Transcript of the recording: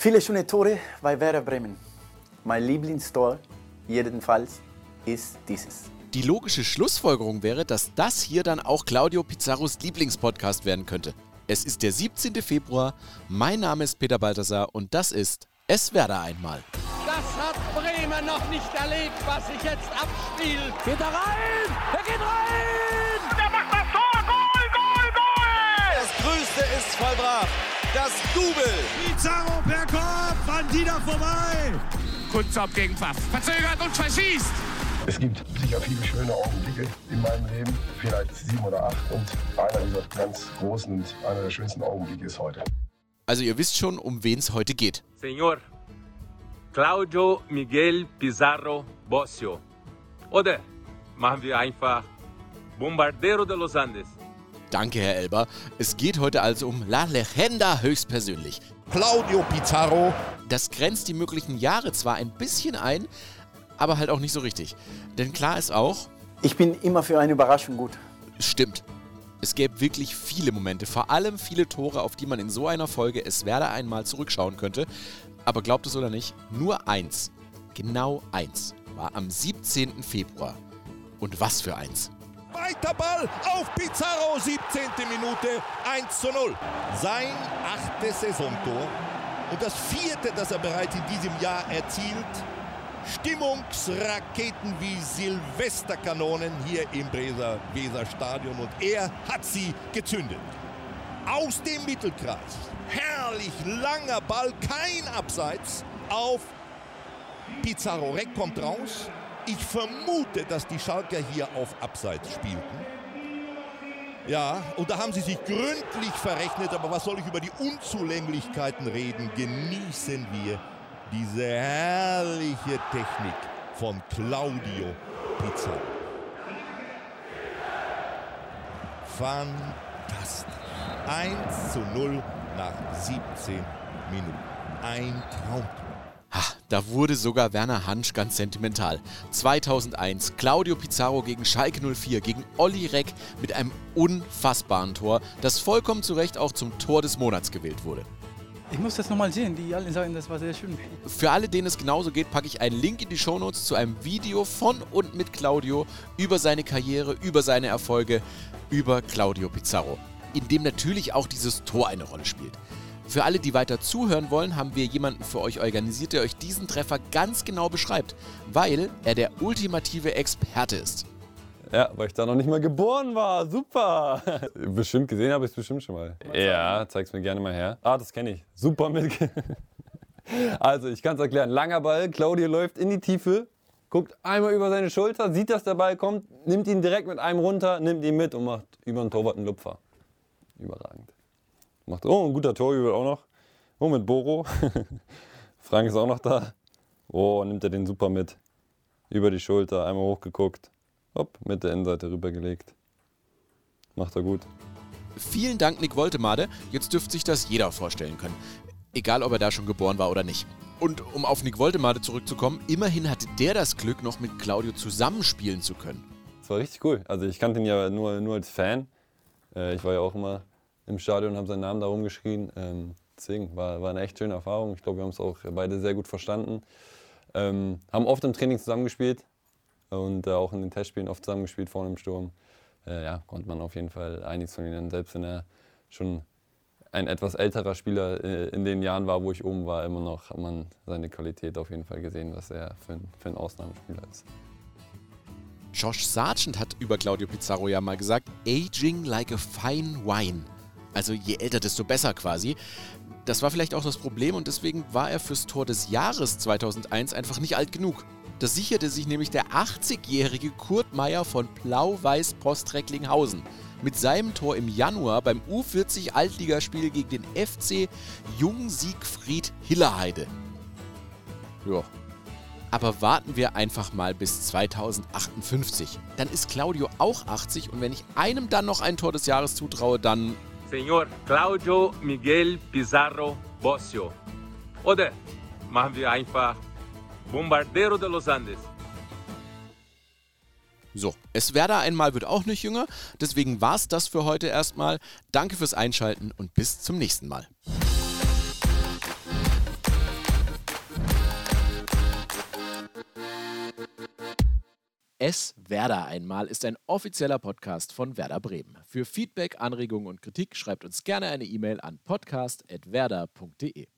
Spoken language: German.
Viele schöne Tore bei Werder Bremen. Mein Lieblingstor jedenfalls ist dieses. Die logische Schlussfolgerung wäre, dass das hier dann auch Claudio Pizarros Lieblingspodcast werden könnte. Es ist der 17. Februar, mein Name ist Peter Balthasar und das ist Es Werder einmal. Das hat Bremen noch nicht erlebt, was sich jetzt abspielt. Geht er rein? Er geht rein! Der macht das Tor! Goal, Goal, Goal! Das Größte ist vollbracht. Das Double. Pizarro per Kopf, an Dieter vorbei. Kunzop gegen Pfaff. Verzögert und verschießt. Es gibt sicher viele schöne Augenblicke in meinem Leben, vielleicht sieben oder acht. Und einer dieser ganz großen und einer der schönsten Augenblicke ist heute. Also ihr wisst schon, um wen es heute geht. Señor Claudio Miguel Pizarro Bossio. Oder machen wir einfach Bombardero de los Andes. Danke, Herr Elber. Es geht heute also um La Legenda höchstpersönlich. Claudio Pizarro. Das grenzt die möglichen Jahre zwar ein bisschen ein, aber halt auch nicht so richtig. Denn klar ist auch, Ich bin immer für eine Überraschung gut. stimmt. Es gäbe wirklich viele Momente, vor allem viele Tore, auf die man in so einer Folge es Werder einmal zurückschauen könnte. Aber glaubt es oder nicht, nur eins, genau eins, war am 17. Februar. Und was für eins. Weiter Ball auf Pizarro. 17. Minute 1 zu 0. Sein achtes Saisontor und das vierte, das er bereits in diesem Jahr erzielt. Stimmungsraketen wie Silvesterkanonen hier im Breser Weserstadion und er hat sie gezündet. Aus dem Mittelkreis. Herrlich langer Ball, kein Abseits auf Pizarro. Reck kommt raus. Ich vermute, dass die Schalker hier auf Abseits spielten. Ja, und da haben sie sich gründlich verrechnet, aber was soll ich über die Unzulänglichkeiten reden? Genießen wir diese herrliche Technik von Claudio Pizarro. Fantastisch. 1 zu 0 nach 17 Minuten. Ein Traumtor. Ha, da wurde sogar Werner Hansch ganz sentimental. 2001, Claudio Pizarro gegen Schalke 04, gegen Olli Reck mit einem unfassbaren Tor, das vollkommen zu Recht auch zum Tor des Monats gewählt wurde. Ich muss das nochmal sehen. Die alle sagen, das war sehr schön. Für alle, denen es genauso geht, packe ich einen Link in die Shownotes zu einem Video von und mit Claudio über seine Karriere, über seine Erfolge, über Claudio Pizarro, in dem natürlich auch dieses Tor eine Rolle spielt. Für alle, die weiter zuhören wollen, haben wir jemanden für euch organisiert, der euch diesen Treffer ganz genau beschreibt, weil er der ultimative Experte ist. Ja, weil ich da noch nicht mal geboren war. Super. Bestimmt gesehen habe ich es bestimmt schon mal. Ja, zeig's mir gerne mal her. Ah, das kenne ich. Super mit. Also, ich kann es erklären. Langer Ball, Claudio läuft in die Tiefe, guckt einmal über seine Schulter, sieht, dass der Ball kommt, nimmt ihn direkt mit einem runter, nimmt ihn mit und macht über den Torwart einen Lupfer. Überragend. Macht, oh, ein guter Torjubel auch noch. Oh, mit Boro. Frank ist auch noch da. Oh, nimmt er den super mit. Über die Schulter, einmal hochgeguckt. Hopp, mit der Innenseite rübergelegt. Macht er gut. Vielen Dank, Nick Woltemade. Jetzt dürfte sich das jeder vorstellen können. Egal, ob er da schon geboren war oder nicht. Und um auf Nick Woltemade zurückzukommen, immerhin hatte der das Glück, noch mit Claudio zusammenspielen zu können. Das war richtig cool. Also ich kannte ihn ja nur, nur als Fan. Äh, ich war ja auch immer im Stadion und habe seinen Namen da rumgeschrien. Ähm, deswegen war, war eine echt schöne Erfahrung. Ich glaube, wir haben es auch beide sehr gut verstanden. Ähm, haben oft im Training zusammengespielt und äh, auch in den Testspielen oft zusammengespielt vorne im Sturm. Äh, ja, konnte man auf jeden Fall einiges von ihm nennen. Selbst wenn er schon ein etwas älterer Spieler äh, in den Jahren war, wo ich oben war, immer noch hat man seine Qualität auf jeden Fall gesehen, was er für ein, für ein Ausnahmespieler ist. Josh Sargent hat über Claudio Pizarro ja mal gesagt, aging like a fine wine. Also je älter, desto besser quasi. Das war vielleicht auch das Problem und deswegen war er fürs Tor des Jahres 2001 einfach nicht alt genug. Das sicherte sich nämlich der 80-jährige Kurt Meyer von Blau-Weiß Postrecklinghausen mit seinem Tor im Januar beim U40 Altligaspiel gegen den FC Jung Siegfried Hillerheide. Ja. Aber warten wir einfach mal bis 2058. Dann ist Claudio auch 80 und wenn ich einem dann noch ein Tor des Jahres zutraue, dann Señor Claudio Miguel Pizarro Bossio. Oder machen wir einfach Bombardero de los Andes. So, es Werder einmal wird auch nicht jünger, deswegen war's das für heute erstmal. Danke fürs Einschalten und bis zum nächsten Mal. Es Werder einmal ist ein offizieller Podcast von Werder Bremen. Für Feedback, Anregungen und Kritik schreibt uns gerne eine E-Mail an podcast.werder.de.